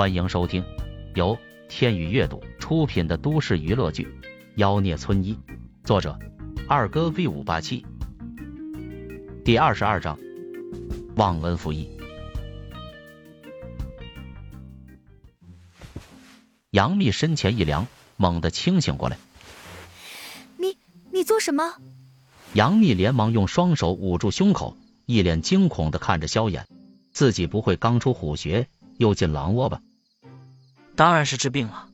欢迎收听由天宇阅读出品的都市娱乐剧《妖孽村医》，作者二哥 V 五八七，第二十二章忘恩负义。杨幂身前一凉，猛地清醒过来。你你做什么？杨幂连忙用双手捂住胸口，一脸惊恐的看着萧炎。自己不会刚出虎穴又进狼窝吧？当然是治病了。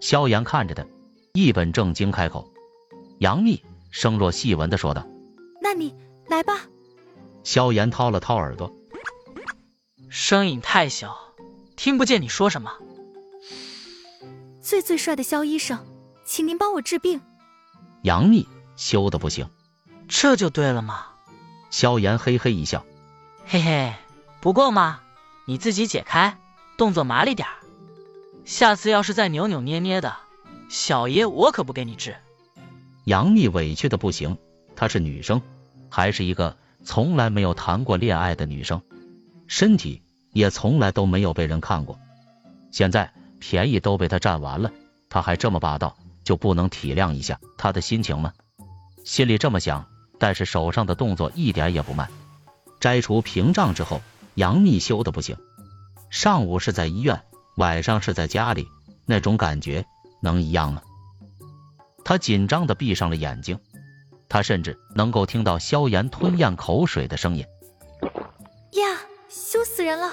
萧炎看着他，一本正经开口。杨幂声若细纹的说道：“那你来吧。”萧炎掏了掏耳朵，声音太小，听不见你说什么。最最帅的萧医生，请您帮我治病。杨幂羞的不行，这就对了嘛。萧炎嘿嘿一笑，嘿嘿。不够吗？你自己解开，动作麻利点儿。下次要是再扭扭捏捏的，小爷我可不给你治。杨幂委屈的不行，她是女生，还是一个从来没有谈过恋爱的女生，身体也从来都没有被人看过。现在便宜都被她占完了，她还这么霸道，就不能体谅一下她的心情吗？心里这么想，但是手上的动作一点也不慢。摘除屏障之后。杨幂羞的不行，上午是在医院，晚上是在家里，那种感觉能一样吗？他紧张的闭上了眼睛，他甚至能够听到萧炎吞咽口水的声音。呀，羞死人了！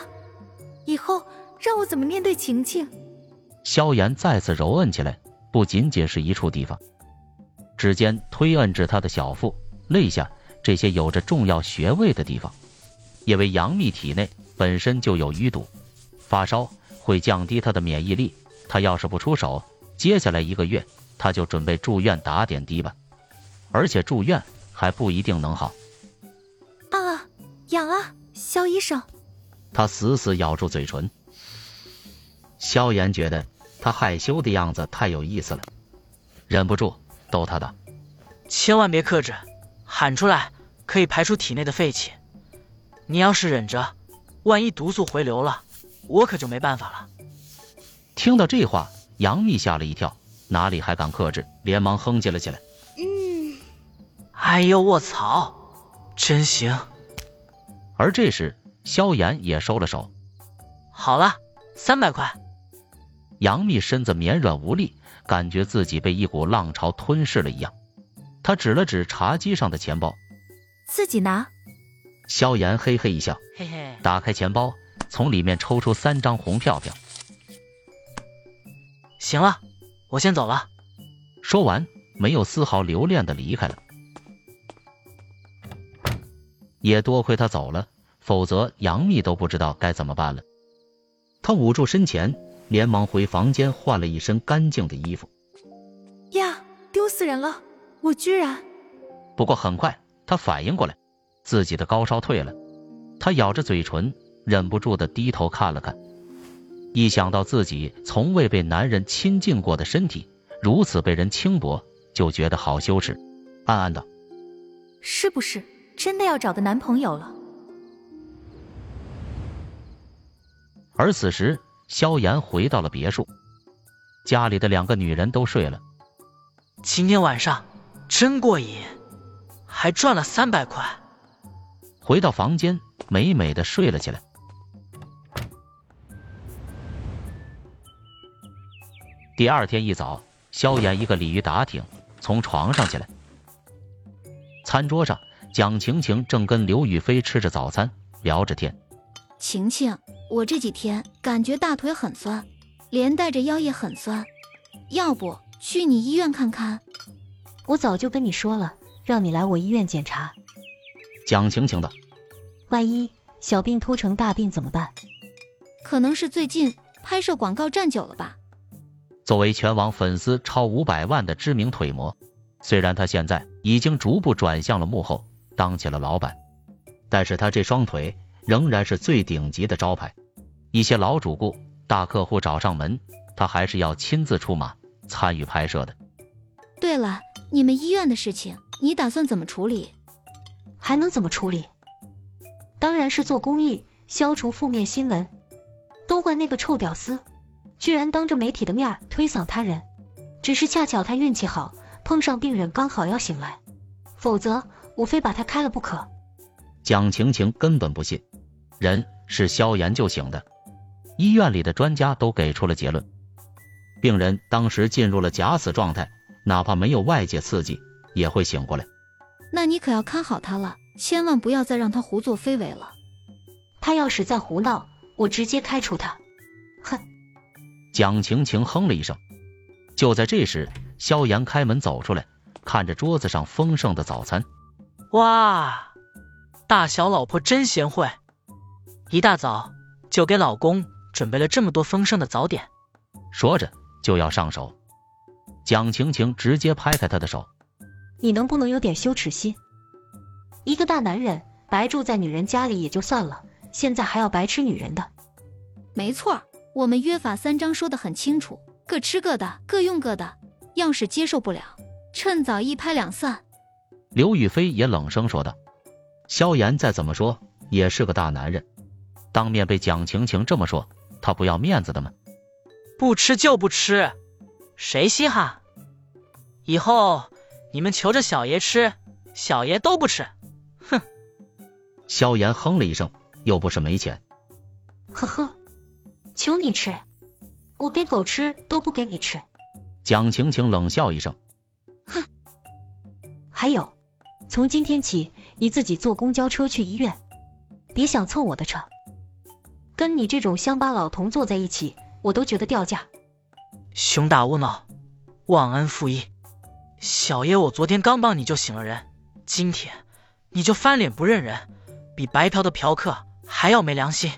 以后让我怎么面对晴晴？萧炎再次揉摁起来，不仅仅是一处地方，指尖推摁至他的小腹、肋下这些有着重要穴位的地方。因为杨幂体内本身就有淤堵，发烧会降低他的免疫力。他要是不出手，接下来一个月他就准备住院打点滴吧，而且住院还不一定能好。啊，痒啊，肖医生！他死死咬住嘴唇。萧炎觉得他害羞的样子太有意思了，忍不住逗他道：“千万别克制，喊出来可以排出体内的废气。”你要是忍着，万一毒素回流了，我可就没办法了。听到这话，杨幂吓了一跳，哪里还敢克制，连忙哼唧了起来。嗯，哎呦卧槽，真行。而这时，萧炎也收了手。好了，三百块。杨幂身子绵软无力，感觉自己被一股浪潮吞噬了一样。她指了指茶几上的钱包，自己拿。萧炎嘿嘿一笑，嘿嘿，打开钱包，从里面抽出三张红票票。行了，我先走了。说完，没有丝毫留恋的离开了。也多亏他走了，否则杨幂都不知道该怎么办了。他捂住身前，连忙回房间换了一身干净的衣服。呀，丢死人了！我居然……不过很快，他反应过来。自己的高烧退了，他咬着嘴唇，忍不住的低头看了看。一想到自己从未被男人亲近过的身体如此被人轻薄，就觉得好羞耻，暗暗道：“是不是真的要找个男朋友了？”而此时，萧炎回到了别墅，家里的两个女人都睡了。今天晚上真过瘾，还赚了三百块。回到房间，美美的睡了起来。第二天一早，萧炎一个鲤鱼打挺从床上起来。餐桌上，蒋晴晴正跟刘雨菲吃着早餐，聊着天。晴晴，我这几天感觉大腿很酸，连带着腰也很酸，要不去你医院看看？我早就跟你说了，让你来我医院检查。蒋晴晴道：“万一小病突成大病怎么办？可能是最近拍摄广告站久了吧。”作为全网粉丝超五百万的知名腿模，虽然他现在已经逐步转向了幕后，当起了老板，但是他这双腿仍然是最顶级的招牌。一些老主顾、大客户找上门，他还是要亲自出马参与拍摄的。对了，你们医院的事情，你打算怎么处理？还能怎么处理？当然是做公益，消除负面新闻。都怪那个臭屌丝，居然当着媒体的面推搡他人。只是恰巧他运气好，碰上病人刚好要醒来，否则我非把他开了不可。蒋晴晴根本不信，人是消炎就醒的。医院里的专家都给出了结论，病人当时进入了假死状态，哪怕没有外界刺激，也会醒过来。那你可要看好他了，千万不要再让他胡作非为了。他要是再胡闹，我直接开除他。哼！蒋晴晴哼了一声。就在这时，萧炎开门走出来，看着桌子上丰盛的早餐，哇，大小老婆真贤惠，一大早就给老公准备了这么多丰盛的早点。说着就要上手，蒋晴晴直接拍开他的手：“你能不能有点羞耻心？一个大男人白住在女人家里也就算了，现在还要白吃女人的。没错，我们约法三章说的很清楚。”各吃各的，各用各的。要是接受不了，趁早一拍两散。刘雨菲也冷声说道：“萧炎再怎么说也是个大男人，当面被蒋晴晴这么说，他不要面子的吗？不吃就不吃，谁稀罕？以后你们求着小爷吃，小爷都不吃。哼！”萧炎哼了一声，又不是没钱。呵呵，求你吃。我给狗吃都不给你吃，蒋晴晴冷笑一声，哼。还有，从今天起你自己坐公交车去医院，别想蹭我的车。跟你这种乡巴佬同坐在一起，我都觉得掉价。熊大无脑，忘恩负义。小爷我昨天刚帮你就醒了人，今天你就翻脸不认人，比白嫖的嫖客还要没良心。